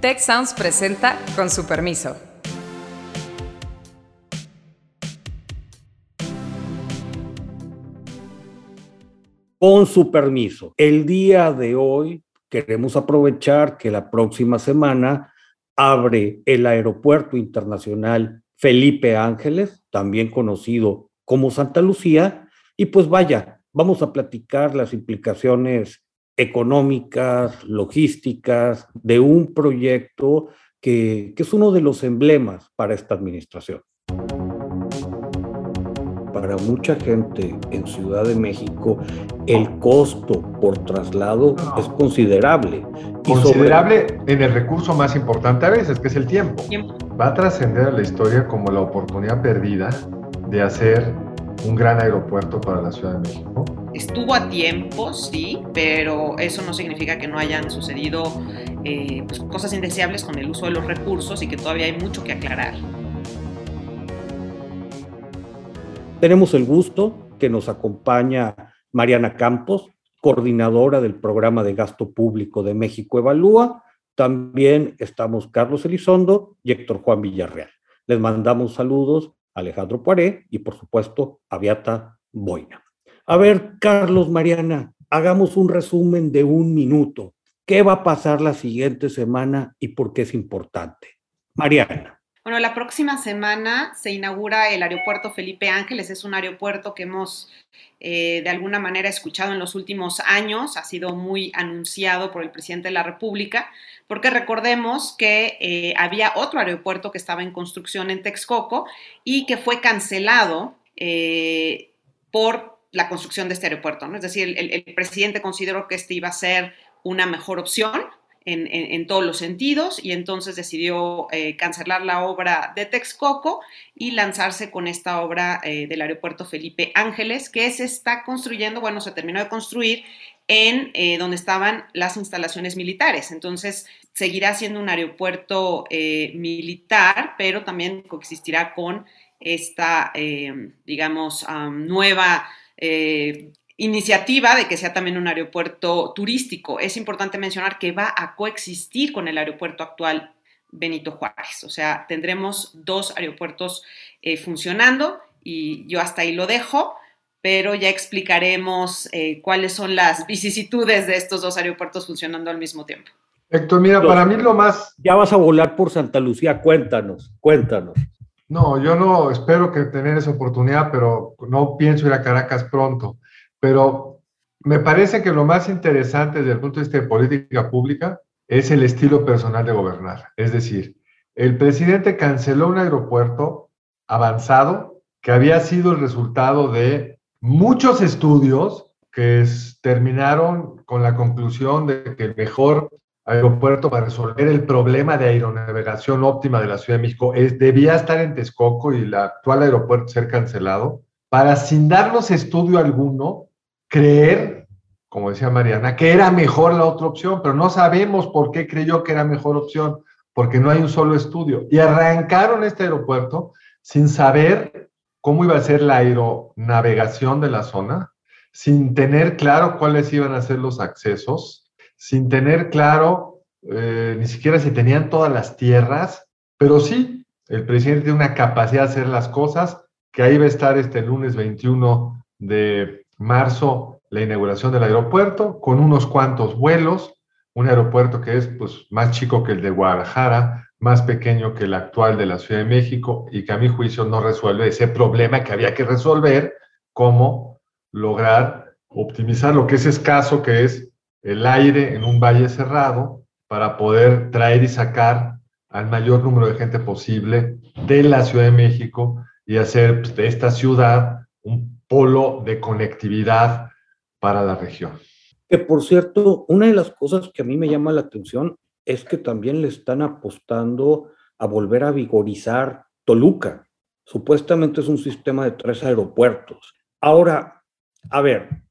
Tech Sounds presenta con su permiso. Con su permiso, el día de hoy queremos aprovechar que la próxima semana abre el Aeropuerto Internacional Felipe Ángeles, también conocido como Santa Lucía, y pues vaya, vamos a platicar las implicaciones económicas, logísticas de un proyecto que, que es uno de los emblemas para esta administración para mucha gente en Ciudad de México el costo por traslado es considerable. Considerable en el recurso más importante a veces, que es el tiempo. Va a trascender a la historia como la oportunidad perdida de hacer un gran aeropuerto para la Ciudad de México. Estuvo a tiempo, sí, pero eso no significa que no hayan sucedido eh, pues, cosas indeseables con el uso de los recursos y que todavía hay mucho que aclarar. Tenemos el gusto que nos acompaña Mariana Campos, coordinadora del programa de gasto público de México Evalúa. También estamos Carlos Elizondo y Héctor Juan Villarreal. Les mandamos saludos a Alejandro Poiré y por supuesto a Beata Boina. A ver, Carlos, Mariana, hagamos un resumen de un minuto. ¿Qué va a pasar la siguiente semana y por qué es importante? Mariana. Bueno, la próxima semana se inaugura el aeropuerto Felipe Ángeles. Es un aeropuerto que hemos eh, de alguna manera escuchado en los últimos años. Ha sido muy anunciado por el presidente de la República, porque recordemos que eh, había otro aeropuerto que estaba en construcción en Texcoco y que fue cancelado eh, por la construcción de este aeropuerto. ¿no? Es decir, el, presidente consideró que este iba a ser una mejor opción en, todos los sentidos y entonces decidió eh, cancelar la obra de Texcoco y lanzarse con esta obra eh, del aeropuerto Felipe Ángeles que se está construyendo, bueno, se terminó de construir en eh, donde estaban las instalaciones militares. Entonces, seguirá siendo un aeropuerto militar, pero también coexistirá con esta, digamos, nueva iniciativa de que sea también un aeropuerto turístico. Es importante mencionar que va a coexistir con el aeropuerto actual Benito Juárez. O sea, tendremos dos aeropuertos eh, funcionando y yo hasta ahí lo dejo, pero ya explicaremos eh, cuáles son las vicisitudes de estos dos aeropuertos funcionando al mismo tiempo. Héctor, mira, para mí lo más... Ya vas a volar por Santa Lucía, cuéntanos, cuéntanos. No, yo no espero que tener esa oportunidad, pero no pienso ir a Caracas pronto. Pero me parece que lo más interesante desde el punto de vista de política pública es el estilo personal de gobernar. Es decir, el presidente canceló un aeropuerto avanzado que había sido el resultado de muchos estudios que terminaron con la conclusión de que el mejor aeropuerto para resolver el problema de aeronavegación óptima de la Ciudad de México es, debía estar en Texcoco y el actual aeropuerto ser cancelado, para sin darnos estudio alguno, creer, como decía Mariana, que era mejor la otra opción, pero no sabemos por qué creyó que era mejor opción, porque no hay un solo estudio. Y arrancaron este aeropuerto sin saber cómo iba a ser la aeronavegación de la zona, sin tener claro cuáles iban a ser los accesos, sin tener claro eh, ni siquiera si tenían todas las tierras, pero sí, el presidente tiene una capacidad de hacer las cosas, que ahí va a estar este lunes 21 de marzo la inauguración del aeropuerto con unos cuantos vuelos, un aeropuerto que es pues, más chico que el de Guadalajara, más pequeño que el actual de la Ciudad de México y que a mi juicio no resuelve ese problema que había que resolver, cómo lograr optimizar lo que es escaso, que es el aire en un valle cerrado, para poder traer y sacar al mayor número de gente posible de la Ciudad de México y hacer pues, de esta ciudad un polo de conectividad para la región. Que por cierto, una de las cosas que a mí me llama la atención es que también le están apostando a volver a vigorizar Toluca. Supuestamente es un sistema de tres aeropuertos. Ahora, a ver,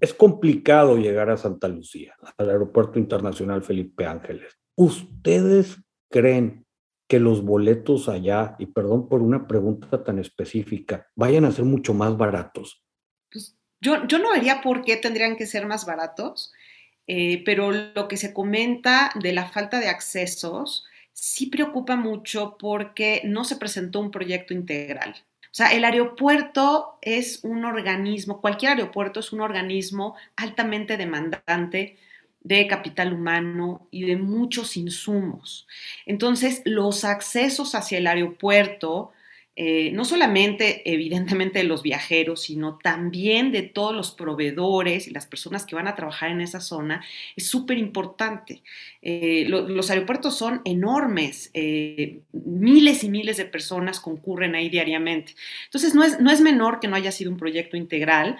es complicado llegar a Santa Lucía, al Aeropuerto Internacional Felipe Ángeles. ¿Ustedes creen que los boletos allá, y perdón por una pregunta tan específica, vayan a ser mucho más baratos? Pues yo, yo no vería por qué tendrían que ser más baratos. eh, pero lo que se comenta de la falta de accesos sí preocupa mucho porque no se presentó un proyecto integral. O sea, el aeropuerto es un organismo, cualquier aeropuerto es un organismo altamente demandante de capital humano y de muchos insumos. Entonces, los accesos hacia el aeropuerto eh, no solamente evidentemente de los viajeros, sino también de todos los proveedores y las personas que van a trabajar en esa zona, es súper importante. Eh, los aeropuertos son enormes, eh, miles y miles de personas concurren ahí diariamente. Entonces, no es, no es menor que no haya sido un proyecto integral.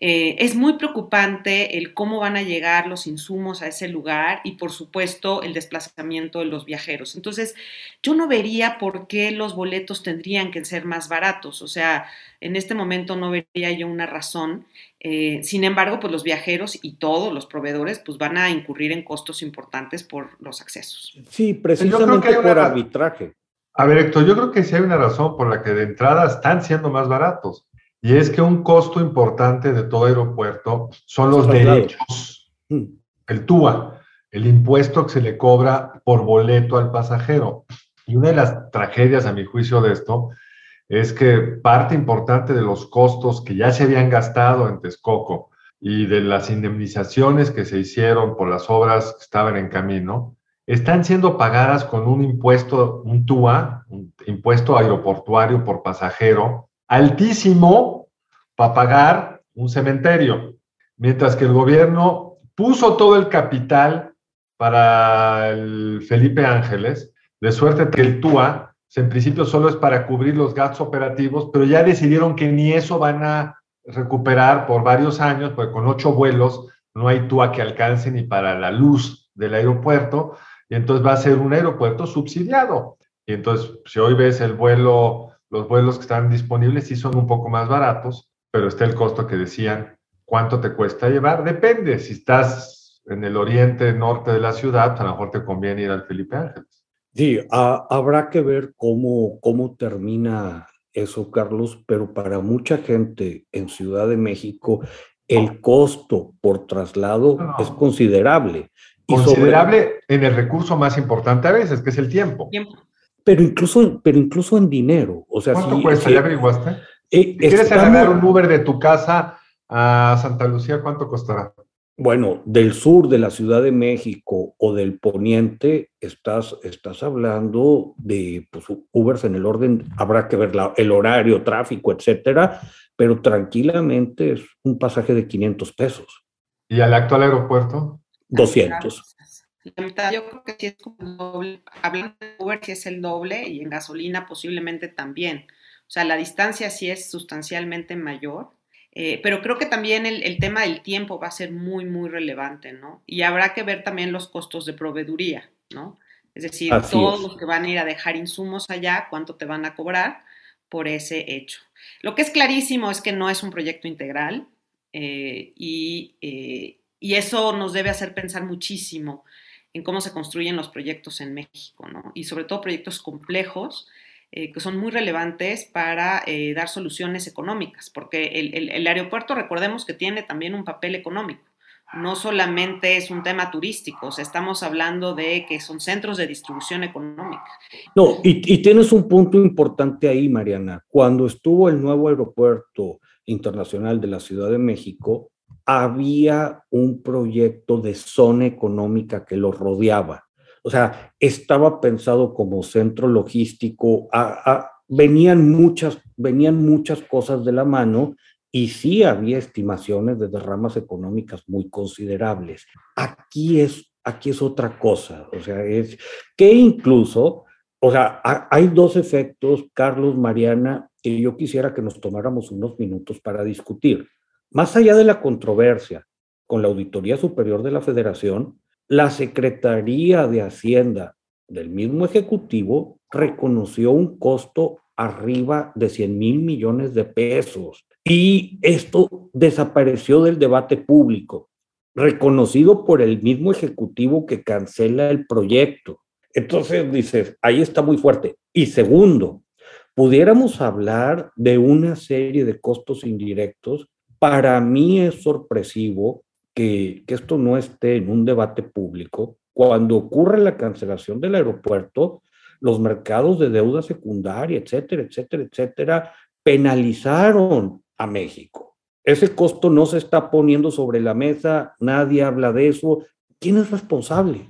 Eh, es muy preocupante el cómo van a llegar los insumos a ese lugar y por supuesto el desplazamiento de los viajeros. Entonces, yo no vería por qué los boletos tendrían que ser más baratos. O sea, en este momento no vería yo una razón. Eh, sin embargo, pues los viajeros y todos los proveedores pues van a incurrir en costos importantes por los accesos. Sí, precisamente por arbitraje. A ver, Héctor, yo creo que sí hay una razón por la que de entrada están siendo más baratos. Y es que un costo importante de todo aeropuerto son los derechos, mm. el TUA, el impuesto que se le cobra por boleto al pasajero. Y una de las tragedias, a mi juicio, de esto es que parte importante de los costos que ya se habían gastado en Texcoco y de las indemnizaciones que se hicieron por las obras que estaban en camino, están siendo pagadas con un impuesto, un TUA, un impuesto aeroportuario por pasajero, altísimo para pagar un cementerio, mientras que el gobierno puso todo el capital para el Felipe Ángeles, de suerte que el TUA en principio solo es para cubrir los gastos operativos, pero ya decidieron que ni eso van a recuperar por varios años, porque con ocho vuelos no hay TUA que alcance ni para la luz del aeropuerto, y entonces va a ser un aeropuerto subsidiado. Y entonces, si hoy ves el vuelo los vuelos que están disponibles sí son un poco más baratos, pero está el costo que decían, ¿cuánto te cuesta llevar? Depende, si estás en el oriente, norte de la ciudad, a lo mejor te conviene ir al Felipe Ángeles. Sí, habrá que ver cómo, cómo termina eso, Carlos, pero para mucha gente en Ciudad de México, el costo por traslado es considerable. Considerable en el recurso más importante a veces, que es el tiempo. tiempo pero incluso, pero incluso en dinero. O sea, ¿Cuánto cuesta? ¿Ya averiguaste? Eh, ¿Quieres agarrar un Uber de tu casa a Santa Lucía? ¿Cuánto costará? Bueno, del sur de la Ciudad de México o del poniente, estás, estás hablando de pues, Ubers en el orden, habrá que ver el horario, tráfico, etcétera, pero tranquilamente es un pasaje de 500 pesos. ¿Y al actual aeropuerto? 200. La mitad, yo creo que sí es como el doble. Hablando de Uber, sí es el doble y en gasolina posiblemente también. O sea, la distancia sí es sustancialmente mayor. Eh, pero creo que también el, tema del tiempo va a ser muy, muy relevante, ¿no? Y habrá que ver también los costos de proveeduría, ¿no? Es decir, todos los que van a ir a dejar insumos allá, cuánto te van a cobrar por ese hecho. Lo que es clarísimo es que no es un proyecto integral eh, y, eh, y, eso nos debe hacer pensar muchísimo en cómo se construyen los proyectos en México, ¿no? Y sobre todo proyectos complejos eh, que son muy relevantes para eh, dar soluciones económicas, porque el, aeropuerto, recordemos que tiene también un papel económico. No solamente es un tema turístico, o sea, estamos hablando de que son centros de distribución económica. No, y, y tienes un punto importante ahí, Mariana. Cuando estuvo el nuevo aeropuerto internacional de la Ciudad de México, había un proyecto de zona económica que lo rodeaba. O sea, estaba pensado como centro logístico, venían, muchas, venían muchas cosas de la mano y sí había estimaciones de derramas económicas muy considerables. Aquí es, aquí es otra cosa, o sea, es que incluso, o sea, hay dos efectos, Carlos, Mariana, que yo quisiera que nos tomáramos unos minutos para discutir. Más allá de la controversia con la Auditoría Superior de la Federación, la Secretaría de Hacienda del mismo Ejecutivo reconoció un costo arriba de 100 mil millones de pesos. Y esto desapareció del debate público, reconocido por el mismo Ejecutivo que cancela el proyecto. Entonces dices, ahí está muy fuerte. Y segundo, pudiéramos hablar de una serie de costos indirectos para mí es sorpresivo que, que esto no esté en un debate público. Cuando ocurre la cancelación del aeropuerto, los mercados de deuda secundaria, etcétera, etcétera, etcétera, penalizaron a México. Ese costo no se está poniendo sobre la mesa, nadie habla de eso. ¿Quién es responsable?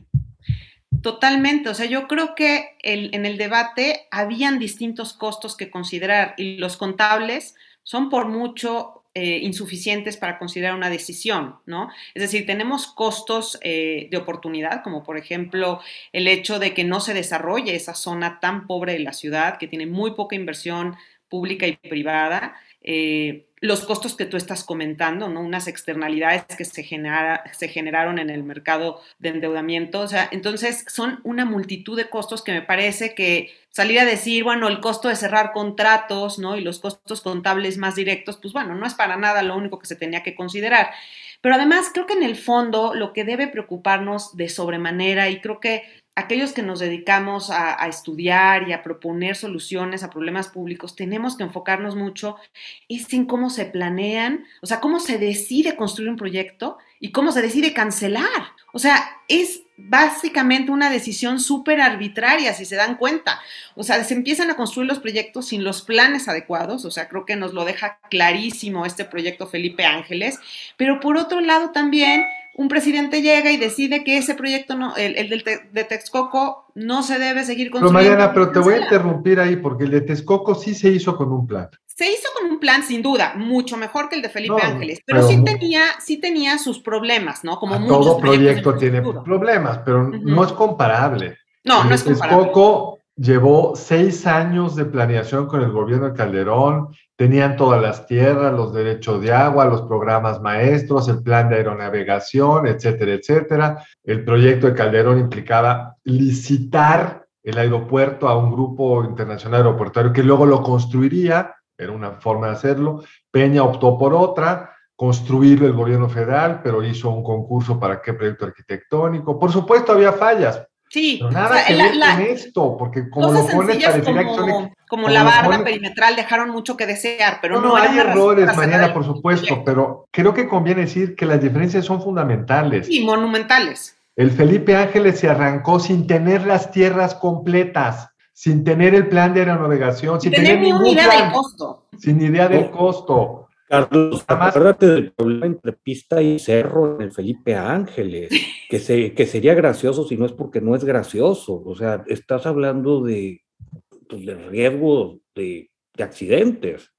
Totalmente, o sea, yo creo que en el debate habían distintos costos que considerar y los contables son por mucho eh, insuficientes para considerar una decisión, ¿no? Es decir, tenemos costos eh, de oportunidad, como por ejemplo el hecho de que no se desarrolle esa zona tan pobre de la ciudad, que tiene muy poca inversión pública y privada, eh, los costos que tú estás comentando, ¿no? Unas externalidades que se, genera, se generaron en el mercado de endeudamiento. O sea, entonces son una multitud de costos que me parece que salir a decir, bueno, el costo de cerrar contratos, ¿no? Y los costos contables más directos, pues bueno, no es para nada lo único que se tenía que considerar. Pero además creo que en el fondo lo que debe preocuparnos de sobremanera, y creo que aquellos que nos dedicamos a, estudiar y a proponer soluciones a problemas públicos, tenemos que enfocarnos mucho en cómo se planean, o sea, cómo se decide construir un proyecto y cómo se decide cancelar. O sea, es básicamente una decisión súper arbitraria, si se dan cuenta. O sea, se empiezan a construir los proyectos sin los planes adecuados, o sea, creo que nos lo deja clarísimo este proyecto Felipe Ángeles, pero por otro lado también un presidente llega y decide que ese proyecto, no, el, el de Texcoco, no se debe seguir construyendo. Pero Mariana, pero te voy a interrumpir ahí, porque el de Texcoco sí se hizo con un plan. Se hizo con un plan, sin duda, mucho mejor que el de Felipe Ángeles, pero, sí, tenía, sí tenía sus problemas, ¿no? Como muchos todo proyecto tiene problemas, pero no es comparable. No, no es comparable. Texcoco llevó seis años de planeación con el gobierno de Calderón, tenían todas las tierras, los derechos de agua, los programas maestros, el plan de aeronavegación, etcétera, etcétera. El proyecto de Calderón implicaba licitar el aeropuerto a un grupo internacional aeroportuario que luego lo construiría, era una forma de hacerlo. Peña optó por otra, construirlo el gobierno federal, pero hizo un concurso para qué proyecto arquitectónico. Por supuesto, había fallas, Sí, nada que ver con esto, porque como lo pones parecería como, que son, como, la barra perimetral dejaron mucho que desear, pero no, no, hay errores, Mariana, por supuesto, pero creo que conviene decir que las diferencias son fundamentales. Y monumentales. El Felipe Ángeles se arrancó sin tener las tierras completas, sin tener el plan de aeronavegación, sin, tener, ningún idea del costo. Sin idea del costo. Carlos, acuérdate del problema entre pista y cerro en el Felipe Ángeles, que, se, que sería gracioso si no es porque no es gracioso. O sea, estás hablando de, pues, de riesgo de, de accidentes.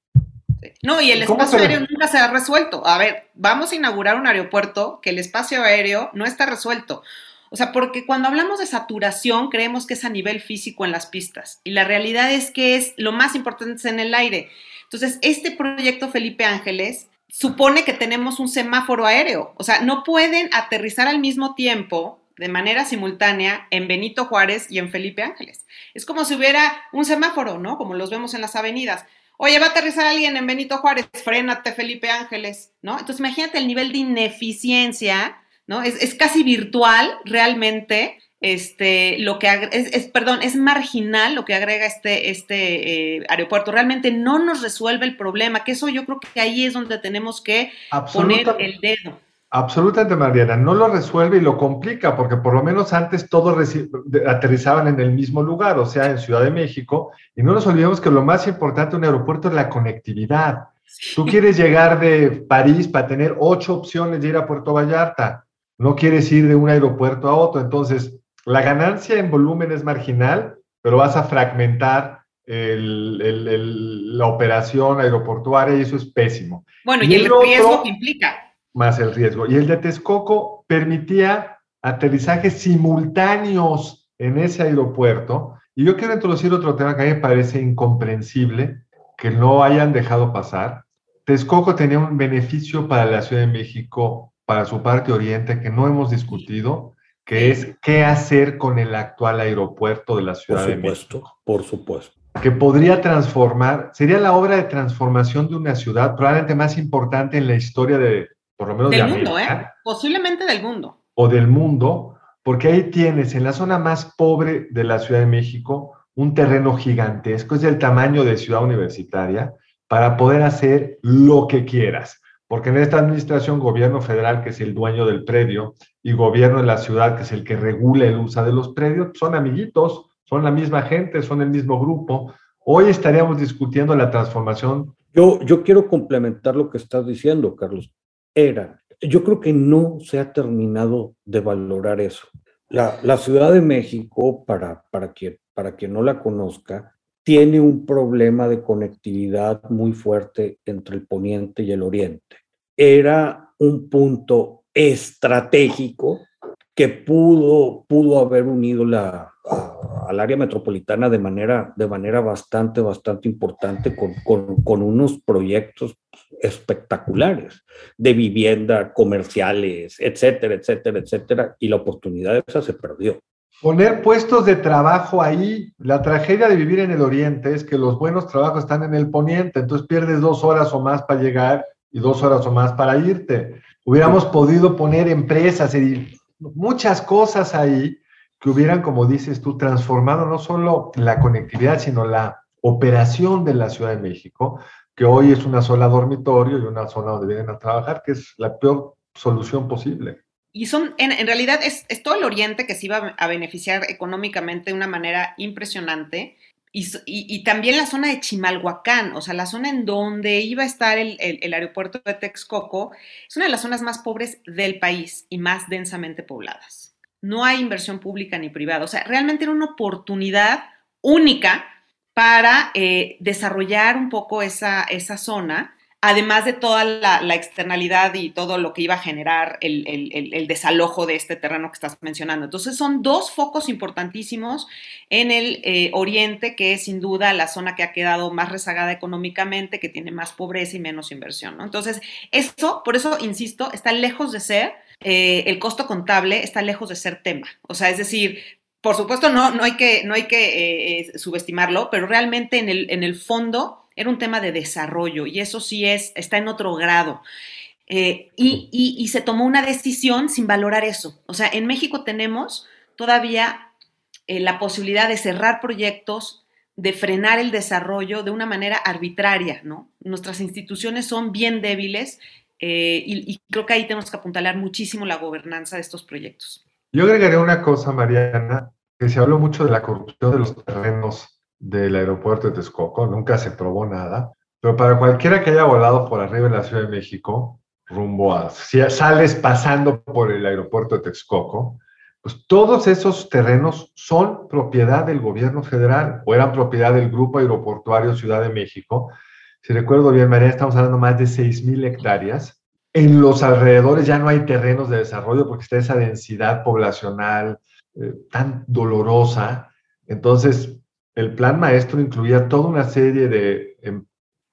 No, y el espacio aéreo nunca se ha resuelto. A ver, vamos a inaugurar un aeropuerto que el espacio aéreo no está resuelto. O sea, porque cuando hablamos de saturación creemos que es a nivel físico en las pistas y la realidad es que es lo más importante es en el aire. Entonces, este proyecto Felipe Ángeles supone que tenemos un semáforo aéreo, o sea, no pueden aterrizar al mismo tiempo de manera simultánea en Benito Juárez y en Felipe Ángeles. Es como si hubiera un semáforo, ¿no? Como los vemos en las avenidas. Oye, va a aterrizar alguien en Benito Juárez, frénate Felipe Ángeles, ¿no? Entonces imagínate el nivel de ineficiencia, ¿no? Es, es casi virtual realmente este, lo que es, perdón, es marginal lo que agrega este, este eh, aeropuerto. Realmente no nos resuelve el problema, que eso yo creo que ahí es donde tenemos que poner el dedo. Absolutamente, Mariana, no lo resuelve y lo complica, porque por lo menos antes todos aterrizaban en el mismo lugar, o sea, en Ciudad de México, y no nos olvidemos que lo más importante de un aeropuerto es la conectividad. Tú quieres llegar de París para tener ocho opciones de ir a Puerto Vallarta, no quieres ir de un aeropuerto a otro, entonces la ganancia en volumen es marginal, pero vas a fragmentar la operación aeroportuaria y eso es pésimo. Bueno, y, el, riesgo que implica. Más el riesgo. Y el de Texcoco permitía aterrizajes simultáneos en ese aeropuerto. Y yo quiero introducir otro tema que a mí me parece incomprensible que no hayan dejado pasar. Texcoco tenía un beneficio para la Ciudad de México, para su parte oriente, que no hemos discutido, que es qué hacer con el actual aeropuerto de la Ciudad por supuesto, de México. Por supuesto. Que podría transformar, sería la obra de transformación de una ciudad probablemente más importante en la historia de, por lo menos del mundo, ¿eh? Posiblemente del mundo. O del mundo, porque ahí tienes en la zona más pobre de la Ciudad de México un terreno gigantesco, es del tamaño de ciudad universitaria, para poder hacer lo que quieras porque en esta administración gobierno federal, que es el dueño del predio, y gobierno de la ciudad, que es el que regula el uso de los predios, son amiguitos, son la misma gente, son el mismo grupo. Hoy estaríamos discutiendo la transformación. Yo, yo quiero complementar lo que estás diciendo, Carlos. Era, yo creo que no se ha terminado de valorar eso. La, Ciudad de México, para, para, que, para quien no la conozca, tiene un problema de conectividad muy fuerte entre el poniente y el oriente. Era un punto estratégico que pudo, pudo haber unido la, al área metropolitana de manera, de manera bastante, bastante importante con, con, unos proyectos espectaculares de vivienda, comerciales, etcétera, etcétera, etcétera, y la oportunidad esa se perdió. Poner puestos de trabajo ahí, la tragedia de vivir en el oriente es que los buenos trabajos están en el poniente, entonces pierdes dos horas o más para llegar y dos horas o más para irte. Hubiéramos podido poner empresas y muchas cosas ahí que hubieran, como dices tú, transformado no solo la conectividad, sino la operación de la Ciudad de México, que hoy es una sola dormitorio y una zona donde vienen a trabajar, que es la peor solución posible. Y son, en, realidad, es, todo el Oriente que se iba a beneficiar económicamente de una manera impresionante. Y, también la zona de Chimalhuacán, o sea, la zona en donde iba a estar el, aeropuerto de Texcoco, es una de las zonas más pobres del país y más densamente pobladas. No hay inversión pública ni privada, o sea, realmente era una oportunidad única para eh, desarrollar un poco esa, esa zona además de toda la, externalidad y todo lo que iba a generar el, desalojo de este terreno que estás mencionando. Entonces son dos focos importantísimos en el eh, oriente, que es sin duda la zona que ha quedado más rezagada económicamente, que tiene más pobreza y menos inversión. Entonces, eso, por eso, insisto, está lejos de ser, eh, el costo contable está lejos de ser tema. O sea, es decir, por supuesto, no, no hay que, no hay que eh, subestimarlo, pero realmente en el, en el fondo era un tema de desarrollo y eso sí es, está en otro grado. Eh, y, y, se tomó una decisión sin valorar eso. O sea, en México tenemos todavía eh, la posibilidad de cerrar proyectos, de frenar el desarrollo de una manera arbitraria, ¿no? Nuestras instituciones son bien débiles eh, y, y, creo que ahí tenemos que apuntalar muchísimo la gobernanza de estos proyectos. Yo agregaría una cosa, Mariana, que se habló mucho de la corrupción de los terrenos del aeropuerto de Texcoco, nunca se probó nada, pero para cualquiera que haya volado por arriba de la Ciudad de México, rumbo a, si sales pasando por el aeropuerto de Texcoco, pues todos esos terrenos son propiedad del gobierno federal o eran propiedad del Grupo Aeroportuario Ciudad de México. Si recuerdo bien, María, estamos hablando más de 6.000 hectáreas. En los alrededores ya no hay terrenos de desarrollo porque está esa densidad poblacional eh, tan dolorosa. Entonces, el plan maestro incluía toda una serie de eh,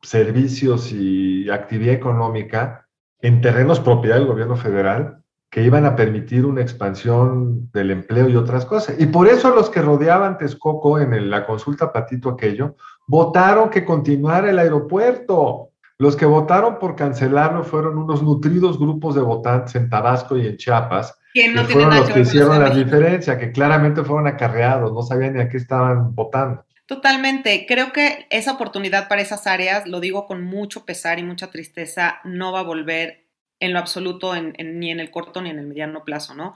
servicios y actividad económica en terrenos propiedad del gobierno federal que iban a permitir una expansión del empleo y otras cosas. Y por eso los que rodeaban Texcoco en la consulta Patito aquello, votaron que continuara el aeropuerto. Los que votaron por cancelarlo fueron unos nutridos grupos de votantes en Tabasco y en Chiapas, que, no que fueron los que hicieron la diferencia, que claramente fueron acarreados, no sabían ni a qué estaban votando. Totalmente. Creo que esa oportunidad para esas áreas, lo digo con mucho pesar y mucha tristeza, no va a volver en lo absoluto en, en, ni en el corto ni en el mediano plazo, ¿no?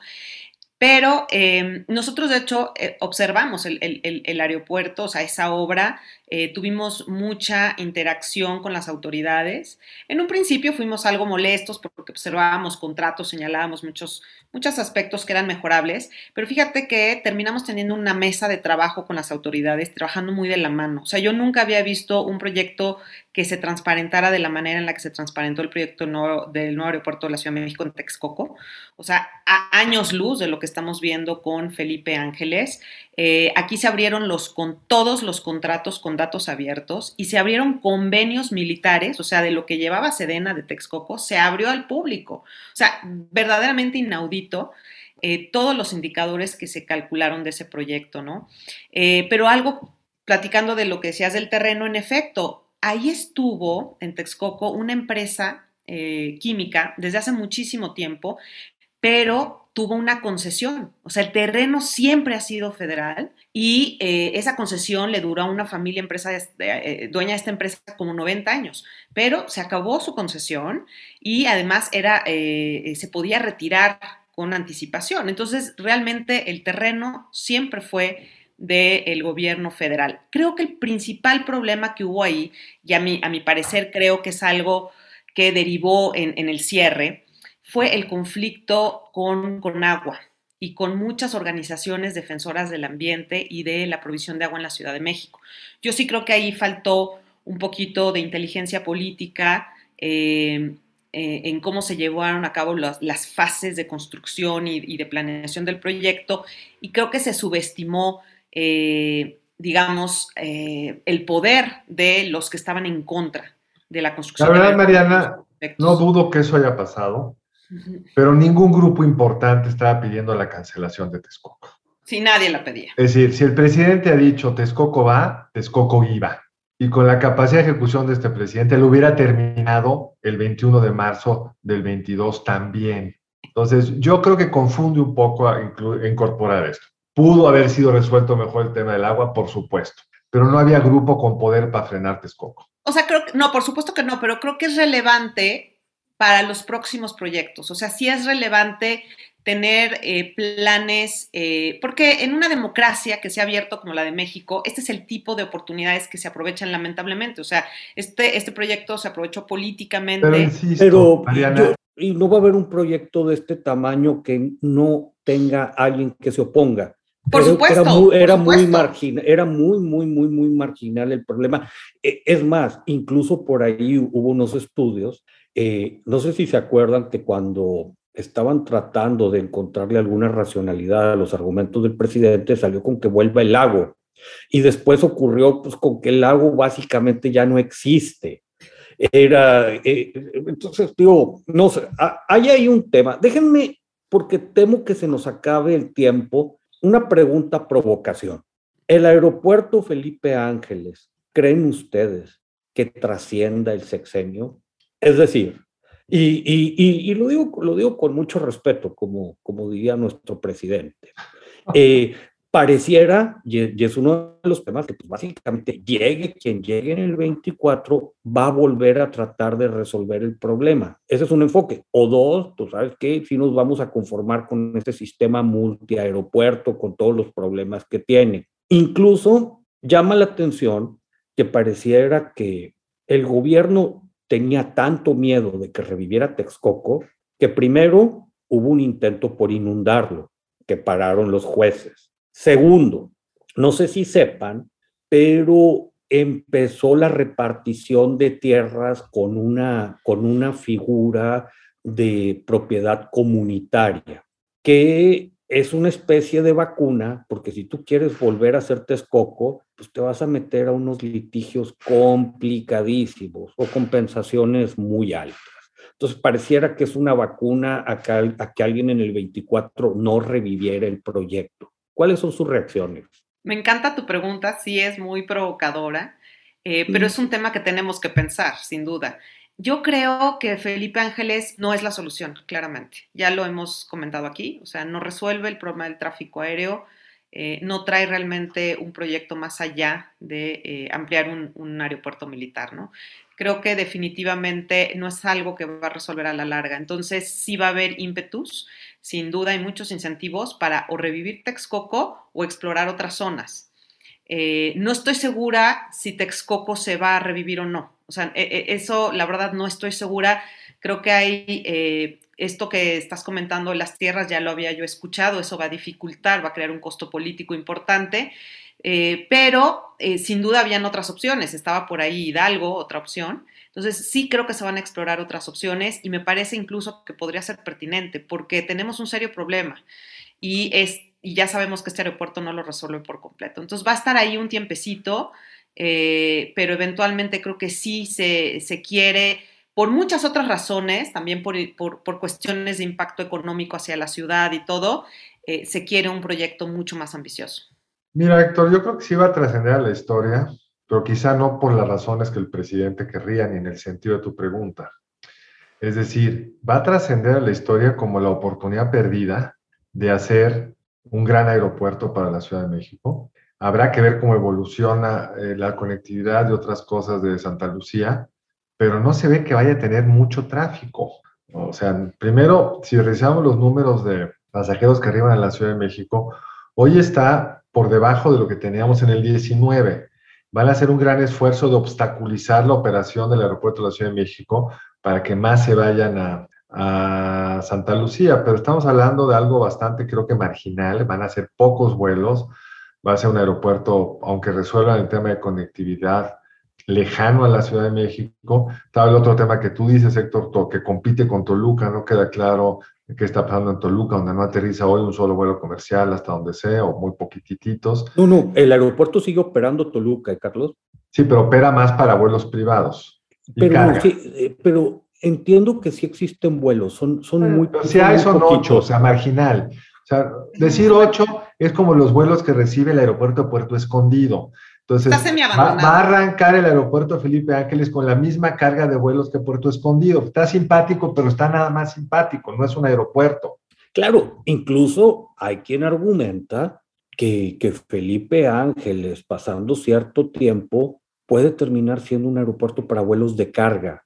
Pero eh, nosotros, de hecho, eh, observamos el, el, el, aeropuerto, o sea, esa obra, eh, tuvimos mucha interacción con las autoridades. En un principio fuimos algo molestos porque observábamos contratos, señalábamos muchos, muchos aspectos que eran mejorables, pero fíjate que terminamos teniendo una mesa de trabajo con las autoridades, trabajando muy de la mano. O sea, yo nunca había visto un proyecto que se transparentara de la manera en la que se transparentó el proyecto nuevo, del nuevo aeropuerto de la Ciudad de México en Texcoco. O sea, a años luz de lo que estamos viendo con Felipe Ángeles. Eh, aquí se abrieron los, con todos los contratos con datos abiertos y se abrieron convenios militares, o sea, de lo que llevaba Sedena de Texcoco, se abrió al público. O sea, verdaderamente inaudito. Eh, todos los indicadores que se calcularon de ese proyecto, ¿no? Eh, pero algo, platicando de lo que decías del terreno, en efecto, ahí estuvo en Texcoco una empresa química desde hace muchísimo tiempo, pero tuvo una concesión. O sea, el terreno siempre ha sido federal y eh, esa concesión le duró a una familia empresa, eh, dueña de esta empresa como 90 años, pero se acabó su concesión y además era, eh, se podía retirar con anticipación. Entonces, realmente el terreno siempre fue del gobierno federal. Creo que el principal problema que hubo ahí, y a mi, a mi parecer creo que es algo que derivó en el cierre, fue el conflicto con, con agua y con muchas organizaciones defensoras del ambiente y de la provisión de agua en la Ciudad de México. Yo sí creo que ahí faltó un poquito de inteligencia política eh, eh, en cómo se llevaron a cabo las, fases de construcción y, de planeación del proyecto y creo que se subestimó, eh, digamos, el poder de los que estaban en contra de la construcción. La verdad, Mariana, no dudo que eso haya pasado. Pero ningún grupo importante estaba pidiendo la cancelación de Texcoco. Si nadie la pedía. Es decir, si el presidente ha dicho Texcoco va, Texcoco iba. Y con la capacidad de ejecución de este presidente, lo hubiera terminado el 21 de marzo del 22 también. Entonces, yo creo que confunde un poco a incorporar esto. Pudo haber sido resuelto mejor el tema del agua, por supuesto, pero no había grupo con poder para frenar Texcoco. O sea, creo que, no, por supuesto que no, pero creo que es relevante para los próximos proyectos. O sea, sí es relevante tener eh, planes, eh, porque en una democracia que se ha abierto como la de México, este es el tipo de oportunidades que se aprovechan lamentablemente. O sea, este, este proyecto se aprovechó políticamente. Pero, y no va a haber un proyecto de este tamaño que no tenga alguien que se oponga. Por supuesto. Era muy, marginal, era muy, muy, muy, muy marginal el problema. E, es más, incluso por ahí hubo unos estudios eh, no sé si se acuerdan que cuando estaban tratando de encontrarle alguna racionalidad a los argumentos del presidente, salió con que vuelva el lago. Y después ocurrió pues, con que el lago básicamente ya no existe. Era, eh, entonces, digo, no sé, hay ahí un tema. Déjenme, porque temo que se nos acabe el tiempo, una pregunta provocación. El aeropuerto Felipe Ángeles, ¿creen ustedes que trascienda el sexenio? Es decir, y, lo, digo, lo digo con mucho respeto, como, como diría nuestro presidente. Eh, pareciera, y, es uno de los temas que pues, básicamente llegue quien llegue en el 24, va a volver a tratar de resolver el problema. Ese es un enfoque. O dos, tú sabes que si nos vamos a conformar con este sistema multiaeropuerto, con todos los problemas que tiene. Incluso llama la atención que pareciera que el gobierno tenía tanto miedo de que reviviera Texcoco que primero hubo un intento por inundarlo, que pararon los jueces. Segundo, no sé si sepan, pero empezó la repartición de tierras con una, con una figura de propiedad comunitaria, que es una especie de vacuna, porque si tú quieres volver a hacer Texcoco, pues te vas a meter a unos litigios complicadísimos o compensaciones muy altas. Entonces pareciera que es una vacuna a que, a que alguien en el 24 no reviviera el proyecto. ¿Cuáles son sus reacciones? Me encanta tu pregunta, sí es muy provocadora, eh, pero es un tema que tenemos que pensar, sin duda. Yo creo que Felipe Ángeles no es la solución, claramente. Ya lo hemos comentado aquí, o sea, no resuelve el problema del tráfico aéreo, eh, no trae realmente un proyecto más allá de eh, ampliar un, aeropuerto militar, ¿no? Creo que definitivamente no es algo que va a resolver a la larga. Entonces, sí va a haber ímpetus, sin duda hay muchos incentivos para o revivir Texcoco o explorar otras zonas. Eh, no estoy segura si Texcoco se va a revivir o no. O sea, e, e, eso la verdad no estoy segura. Creo que hay eh, esto que estás comentando, las tierras, ya lo había yo escuchado, eso va a dificultar, va a crear un costo político importante. Eh, pero sin duda habían otras opciones. Estaba por ahí Hidalgo, otra opción. Entonces sí creo que se van a explorar otras opciones y me parece incluso que podría ser pertinente porque tenemos un serio problema y es y ya sabemos que este aeropuerto no lo resuelve por completo. Entonces va a estar ahí un tiempecito, eh, pero eventualmente creo que sí se, se, quiere, por muchas otras razones, también por, por, por, cuestiones de impacto económico hacia la ciudad y todo, eh, se quiere un proyecto mucho más ambicioso. Mira, Héctor, yo creo que sí va a trascender a la historia, pero quizá no por las razones que el presidente querría ni en el sentido de tu pregunta. Es decir, va a trascender a la historia como la oportunidad perdida de hacer un gran aeropuerto para la Ciudad de México. Habrá que ver cómo evoluciona eh, la conectividad y otras cosas de Santa Lucía, pero no se ve que vaya a tener mucho tráfico. O sea, primero, si revisamos los números de pasajeros que arriban a la Ciudad de México, hoy está por debajo de lo que teníamos en el 19. Van a hacer un gran esfuerzo de obstaculizar la operación del aeropuerto de la Ciudad de México para que más se vayan a, a Santa Lucía, pero estamos hablando de algo bastante, creo que marginal, van a ser pocos vuelos, va a ser un aeropuerto, aunque resuelvan el tema de conectividad, lejano a la Ciudad de México. Estaba el otro tema que tú dices, Héctor, que compite con Toluca, no queda claro qué está pasando en Toluca, donde no aterriza hoy un solo vuelo comercial hasta donde sea, o muy poquititos. No, no, el aeropuerto sigue operando Toluca, ¿eh, Carlos. Sí, pero opera más para vuelos privados. Pero, sí, eh, pero entiendo que sí existen vuelos, son, son muy Si hay, son ocho, o sea, marginal. O sea, decir ocho es como los vuelos que recibe el aeropuerto de Puerto Escondido. Entonces, va, va, a arrancar el aeropuerto Felipe Ángeles con la misma carga de vuelos que Puerto Escondido. Está simpático, pero está nada más simpático, no es un aeropuerto. Claro, incluso hay quien argumenta que, que Felipe Ángeles, pasando cierto tiempo, puede terminar siendo un aeropuerto para vuelos de carga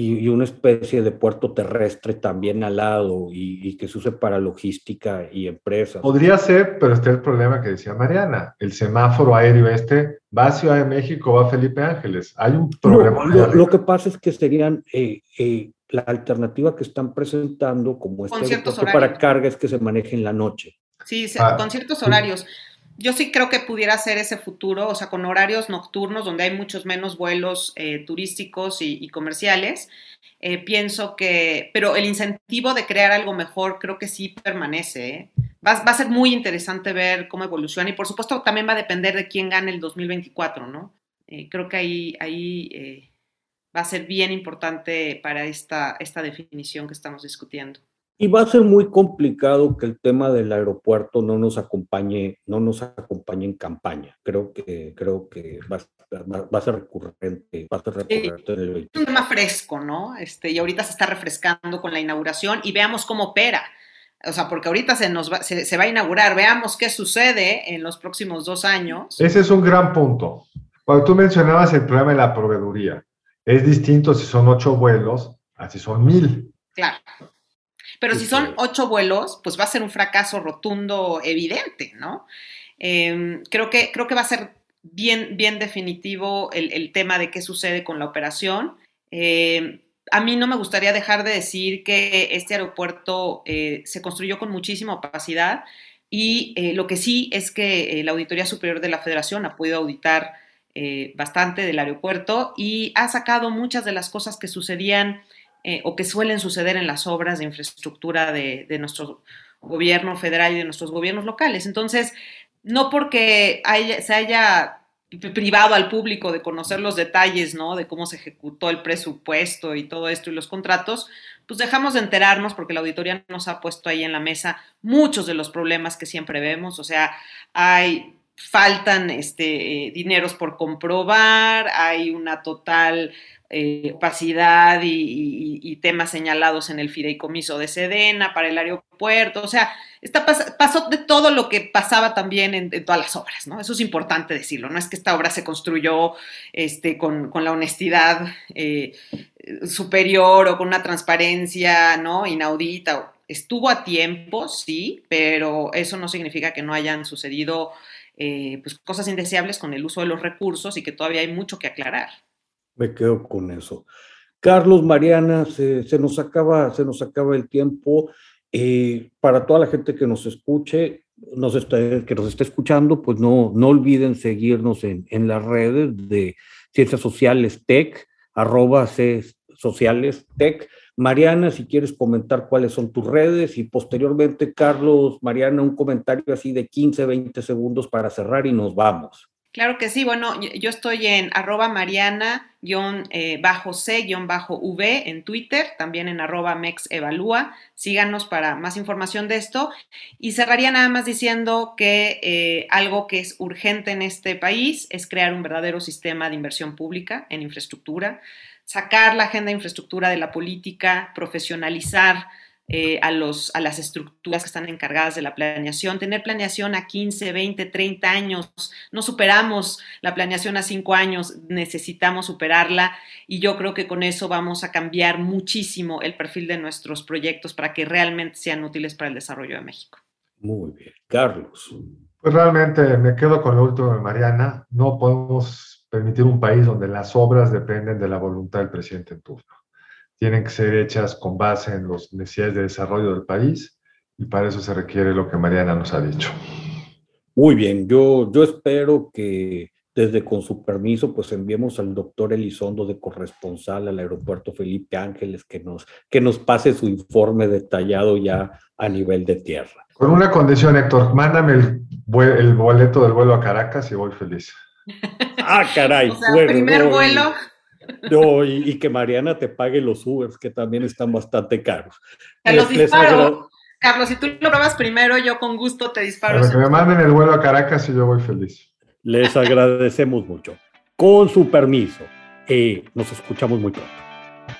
y, una especie de puerto terrestre también al lado y, que se use para logística y empresas. Podría ser, pero este es el problema que decía Mariana. El semáforo aéreo este va a Ciudad de México, va a Felipe Ángeles. Hay un problema. lo, que pasa es que serían eh, eh, la alternativa que están presentando como este para carga es que se maneje en la noche. Sí, ah, con ciertos horarios yo sí creo que pudiera ser ese futuro, o sea, con horarios nocturnos donde hay muchos menos vuelos eh, turísticos y, comerciales. Eh, pienso que, pero el incentivo de crear algo mejor creo que sí permanece. ¿eh? Va, a ser muy interesante ver cómo evoluciona y por supuesto también va a depender de quién gane el 2024, ¿no? creo que ahí, ahí va a ser bien importante para esta, esta definición que estamos discutiendo. Y va a ser muy complicado que el tema del aeropuerto no nos acompañe, no nos acompañe en campaña. Creo que, creo que va, va, a ser recurrente, va a ser recurrente en el un tema fresco, ¿no? Este, y ahorita se está refrescando con la inauguración y veamos cómo opera. O sea, porque ahorita se nos va, se, se va a inaugurar, veamos qué sucede en los próximos dos años. Ese es un gran punto. Cuando tú mencionabas el problema de la proveeduría, es distinto si son ocho vuelos a si son mil. Claro. Pero si son ocho vuelos, pues va a ser un fracaso rotundo evidente, ¿no? Em, creo, que, creo que va a ser bien, bien definitivo el, tema de qué sucede con la operación. Em, a mí no me gustaría dejar de decir que este aeropuerto eh, se construyó con muchísima opacidad y eh, lo que sí es que eh, la Auditoría Superior de la Federación ha podido auditar bastante del aeropuerto y ha sacado muchas de las cosas que sucedían eh, o que suelen suceder en las obras de infraestructura de, nuestro gobierno federal y de nuestros gobiernos locales. Entonces, no porque se haya privado al público de conocer los detalles, ¿no? De cómo se ejecutó el presupuesto y todo esto y los contratos, pues dejamos de enterarnos porque la auditoría nos ha puesto ahí en la mesa muchos de los problemas que siempre vemos, o sea, hay faltan este, eh, dineros por comprobar, hay una total eh, opacidad y, temas señalados en el fideicomiso de Sedena para el aeropuerto. O sea, está pasó de todo lo que pasaba también en, todas las obras, ¿no? Eso es importante decirlo. No es que esta obra se construyó este, con, la honestidad eh, superior o con una transparencia ¿no? inaudita. Estuvo a tiempo, sí, pero eso no significa que no hayan sucedido eh, pues, cosas indeseables con el uso de los recursos y que todavía hay mucho que aclarar. Me quedo con eso. Carlos, Mariana, se, nos, acaba, se nos acaba el tiempo. Eh, para toda la gente que nos escuche, nos que nos esté escuchando, pues no, no olviden seguirnos en, en las redes de Ciencias Sociales Tech, arroba C Sociales Tech. Mariana, si quieres comentar cuáles son tus redes y posteriormente, Carlos, Mariana, un comentario así de 15, 20 segundos para cerrar y nos vamos. Claro que sí, bueno, yo estoy en arroba mariana-c-v en Twitter, también en arroba mexevalúa. Síganos para más información de esto. Y cerraría nada más diciendo que eh, algo que es urgente en este país es crear un verdadero sistema de inversión pública en infraestructura, sacar la agenda de infraestructura de la política, profesionalizar eh, a, los, a las estructuras que están encargadas de la planeación. Tener planeación a 15, 20, 30 años, no superamos la planeación a 5 años, necesitamos superarla y yo creo que con eso vamos a cambiar muchísimo el perfil de nuestros proyectos para que realmente sean útiles para el desarrollo de México. Muy bien. Carlos. Pues realmente me quedo con lo último de Mariana. No podemos permitir un país donde las obras dependen de la voluntad del presidente en turno tienen que ser hechas con base en las necesidades de desarrollo del país y para eso se requiere lo que Mariana nos ha dicho. Muy bien, yo, yo espero que desde con su permiso, pues enviemos al doctor Elizondo de corresponsal al aeropuerto Felipe Ángeles que nos, que nos pase su informe detallado ya a nivel de tierra. Con una condición, Héctor, mándame el, el boleto del vuelo a Caracas y voy feliz. Ah, caray. O sea, primer vuelo. No, y, que Mariana te pague los Ubers, que también están bastante caros. Te los disparo. Carlos, si tú lo pruebas primero, yo con gusto te disparo. Para que me manden el vuelo a Caracas y yo voy feliz. Les agradecemos mucho. Con su permiso, eh, nos escuchamos muy pronto.